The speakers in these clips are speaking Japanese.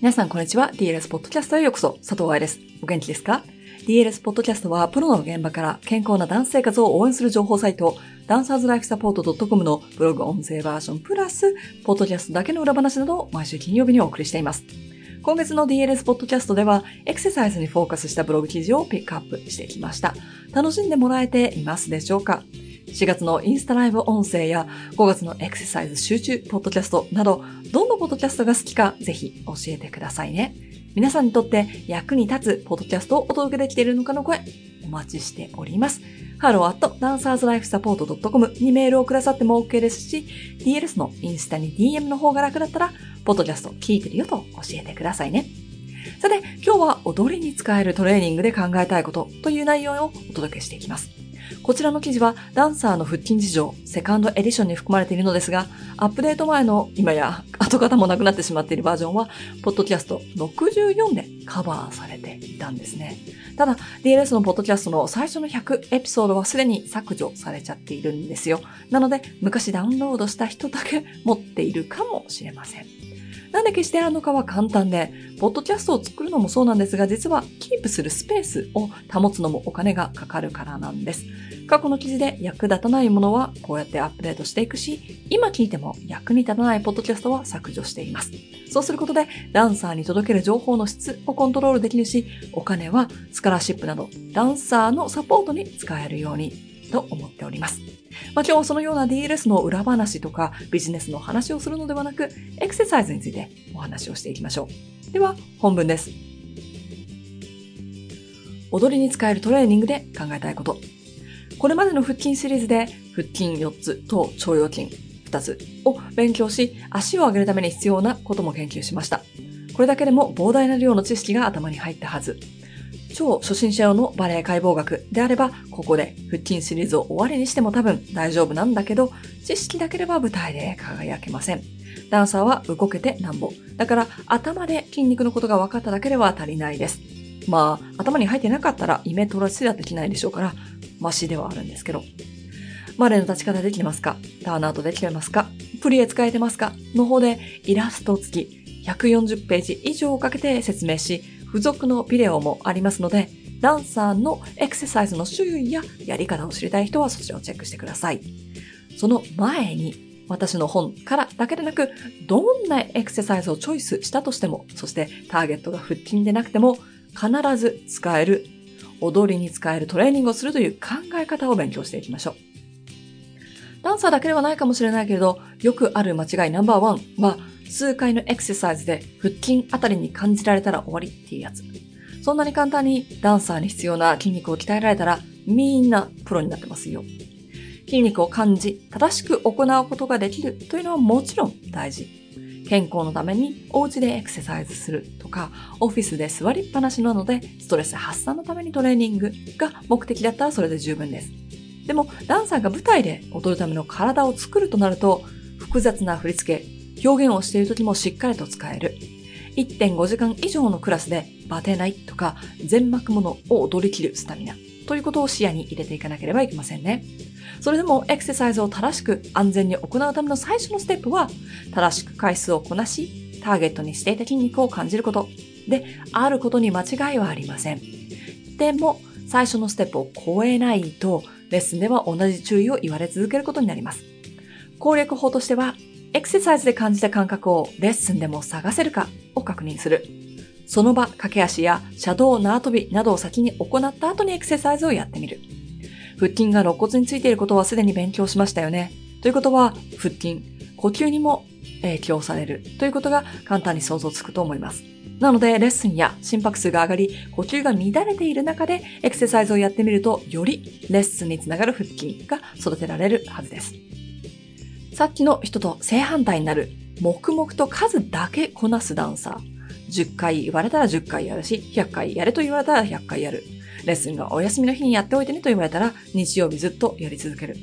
皆さんこんにちは。DLS ポッドキャストへようこそ。佐藤愛です。お元気ですか ?DLS ポッドキャストはプロの現場から健康なダンス生活を応援する情報サイト、ダンサーズライフサポート .com のブログ音声バージョンプラス、ポッドキャストだけの裏話などを毎週金曜日にお送りしています。今月の DLS ポッドキャストでは、エクササイズにフォーカスしたブログ記事をピックアップしてきました。楽しんでもらえていますでしょうか？4月のインスタライブ音声や5月のエクササイズ集中ポッドキャストなど、どんなポッドキャストが好きかぜひ教えてくださいね。皆さんにとって役に立つポッドキャストをお届けできているのかの声、お待ちしております。hello at dancerslifesupport.com にメールをくださっても OK ですし、DLS のインスタに DM の方が楽だったら、ポッドキャスト聞いてるよと教えてくださいね。さて、今日は踊りに使えるトレーニングで考えたいことという内容をお届けしていきます。こちらの記事はダンサーの腹筋事情、セカンドエディションに含まれているのですが、アップデート前の今や跡形もなくなってしまっているバージョンは、ポッドキャスト64でカバーされていたんですね。ただ、DLS のポッドキャストの最初の100エピソードはすでに削除されちゃっているんですよ。なので、昔ダウンロードした人だけ持っているかもしれません。なんで消してあるのかは簡単で、ポッドキャストを作るのもそうなんですが、実はキープするスペースを保つのもお金がかかるからなんです。過去の記事で役立たないものはこうやってアップデートしていくし、今聞いても役に立たないポッドキャストは削除しています。そうすることで、ダンサーに届ける情報の質をコントロールできるし、お金はスカラシップなど、ダンサーのサポートに使えるようにと思っております。まあ、今日はそのような DLS の裏話とかビジネスの話をするのではなく、エクササイズについてお話をしていきましょう。では、本文です。踊りに使えるトレーニングで考えたいこと。これまでの腹筋シリーズで腹筋4つと腸腰筋2つを勉強し、足を上げるために必要なことも研究しました。これだけでも膨大な量の知識が頭に入ったはず。超初心者用のバレエ解剖学であれば、ここで腹筋シリーズを終わりにしても多分大丈夫なんだけど、知識だけでは舞台で輝けません。ダンサーは動けてなんぼ。だから頭で筋肉のことが分かっただけでは足りないです。まあ、頭に入ってなかったらイメトラスはできないでしょうから、マシではあるんですけど。マレーの立ち方できてますか？ターンアウトできてますか？プリエ使えてますか？の方でイラスト付き140ページ以上をかけて説明し、付属のビデオもありますので、ダンサーのエクササイズの種類ややり方を知りたい人はそちらをチェックしてください。その前に、私の本からだけでなく、どんなエクササイズをチョイスしたとしても、そしてターゲットが腹筋でなくても、必ず使える、踊りに使えるトレーニングをするという考え方を勉強していきましょう。ダンサーだけではないかもしれないけれど、よくある間違いナンバーワンは、数回のエクササイズで腹筋あたりに感じられたら終わりっていうやつ。そんなに簡単にダンサーに必要な筋肉を鍛えられたらみんなプロになってますよ。筋肉を感じ、正しく行うことができるというのはもちろん大事。健康のためにお家でエクササイズするとか、オフィスで座りっぱなしなのでストレス発散のためにトレーニングが目的だったらそれで十分です。でも、ダンサーが舞台で踊るための体を作るとなると、複雑な振り付け、表現をしている時もしっかりと使える。1.5時間以上のクラスでバテないとか全膜ものを踊り切るスタミナということを視野に入れていかなければいけませんね。それでもエクササイズを正しく安全に行うための最初のステップは正しく回数をこなしターゲットにしていた筋肉を感じることであることに間違いはありません。でも最初のステップを超えないとレッスンでは同じ注意を言われ続けることになります。攻略法としてはエクササイズで感じた感覚をレッスンでも探せるかを確認する。その場、駆け足やシャドウ縄跳びなどを先に行った後にエクササイズをやってみる。腹筋が肋骨についていることはすでに勉強しましたよね。ということは、腹筋、呼吸にも影響されるということが簡単に想像つくと思います。なので、レッスンや心拍数が上がり、呼吸が乱れている中でエクササイズをやってみると、よりレッスンにつながる腹筋が育てられるはずです。さっきの人と正反対になる、黙々と数だけこなすダンサー。10回言われたら10回やるし、100回やれと言われたら100回やる。レッスンがお休みの日にやっておいてねと言われたら日曜日ずっとやり続ける。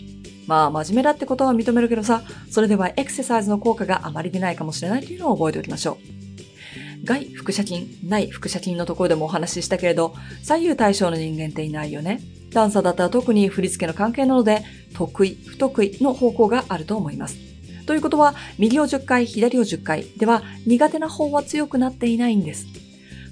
まあ、真面目だってことは認めるけどさ、それではエクササイズの効果があまり出ないかもしれないというのを覚えておきましょう。外腹斜筋、内腹斜筋のところでもお話ししたけれど、左右対称の人間っていないよね。ダンサーだったら特に振り付けの関係なので、得意、不得意の方向があると思います。ということは、右を10回、左を10回では苦手な方は強くなっていないんです。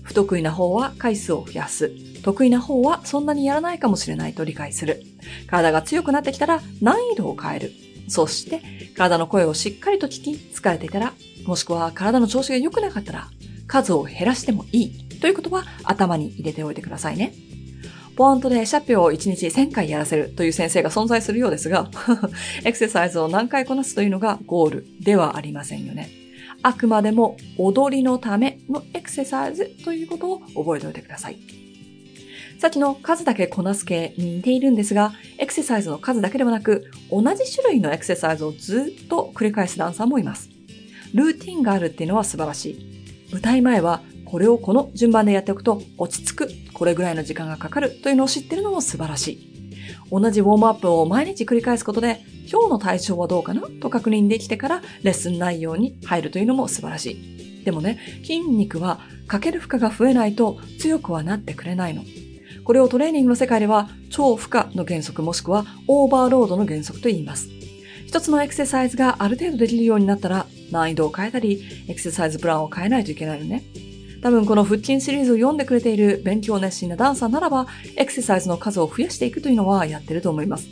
不得意な方は回数を増やす。得意な方はそんなにやらないかもしれないと理解する。体が強くなってきたら難易度を変える。そして、体の声をしっかりと聞き、疲れていたら、もしくは体の調子が良くなかったら、数を減らしてもいいということは頭に入れておいてくださいね。ポイントでシャッピを1日1000回やらせるという先生が存在するようですが、エクササイズを何回こなすというのがゴールではありませんよね。あくまでも踊りのためのエクササイズということを覚えておいてください。さっきの数だけこなす系に似ているんですが、エクササイズの数だけではなく、同じ種類のエクササイズをずっと繰り返すダンサーもいます。ルーティンがあるっていうのは素晴らしい。歌い前はこれをこの順番でやっておくと落ち着く、これぐらいの時間がかかるというのを知ってるのも素晴らしい。同じウォームアップを毎日繰り返すことで、今日の体調はどうかなと確認できてからレッスン内容に入るというのも素晴らしい。でもね、筋肉はかける負荷が増えないと強くはなってくれないの。これをトレーニングの世界では超負荷の原則もしくはオーバーロードの原則と言います。一つのエクササイズがある程度できるようになったら難易度を変えたり、エクササイズプランを変えないといけないのね。多分この腹筋シリーズを読んでくれている勉強熱心なダンサーならば、エクササイズの数を増やしていくというのはやってると思います。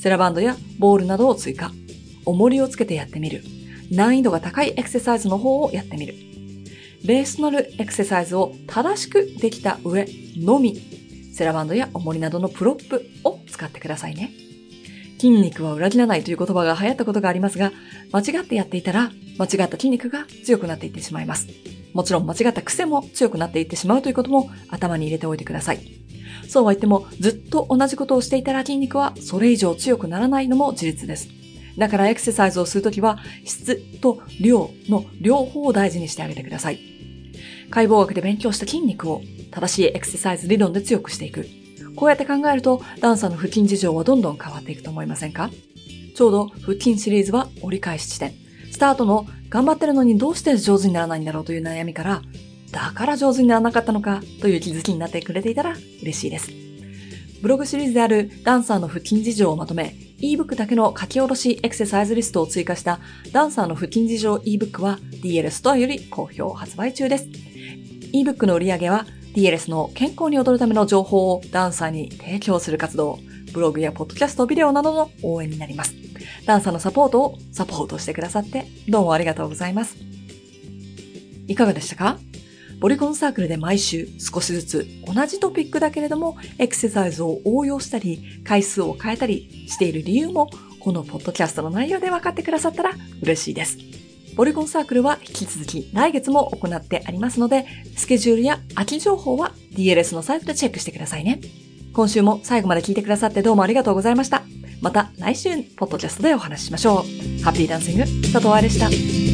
セラバンドやボールなどを追加。重りをつけてやってみる。難易度が高いエクササイズの方をやってみる。ベースとなるエクササイズを正しくできた上のみ、セラバンドや重りなどのプロップを使ってくださいね。筋肉は裏切らないという言葉が流行ったことがありますが、間違ってやっていたら、間違った筋肉が強くなっていってしまいます。もちろん間違った癖も強くなっていってしまうということも頭に入れておいてください。そうは言っても、ずっと同じことをしていたら筋肉はそれ以上強くならないのも事実です。だからエクササイズをするときは、質と量の両方を大事にしてあげてください。解剖学で勉強した筋肉を正しいエクササイズ理論で強くしていく。こうやって考えると、ダンサーの腹筋事情はどんどん変わっていくと思いませんか？ちょうど腹筋シリーズは折り返し地点。スタートの頑張ってるのにどうして上手にならないんだろうという悩みから、だから上手にならなかったのかという気づきになってくれていたら嬉しいです。ブログシリーズであるダンサーの腹筋事情をまとめ、ebook だけの書き下ろしエクササイズリストを追加したダンサーの腹筋事情 ebook は DL ストアより好評発売中です。Ebook の売り上げは DLS の健康に踊るための情報をダンサーに提供する活動、ブログやポッドキャスト、ビデオなどの応援になります。ダンサーのサポートをサポートしてくださってどうもありがとうございます。いかがでしたか？ボリコンサークルで毎週少しずつ同じトピックだけれどもエクササイズを応用したり回数を変えたりしている理由もこのポッドキャストの内容で分かってくださったら嬉しいです。ボリコンサークルは引き続き来月も行ってありますので、スケジュールや空き情報は DLS のサイトでチェックしてくださいね。今週も最後まで聞いてくださってどうもありがとうございました。また来週、ポッドキャストでお話ししましょう。ハッピーダンシング、佐藤愛でした。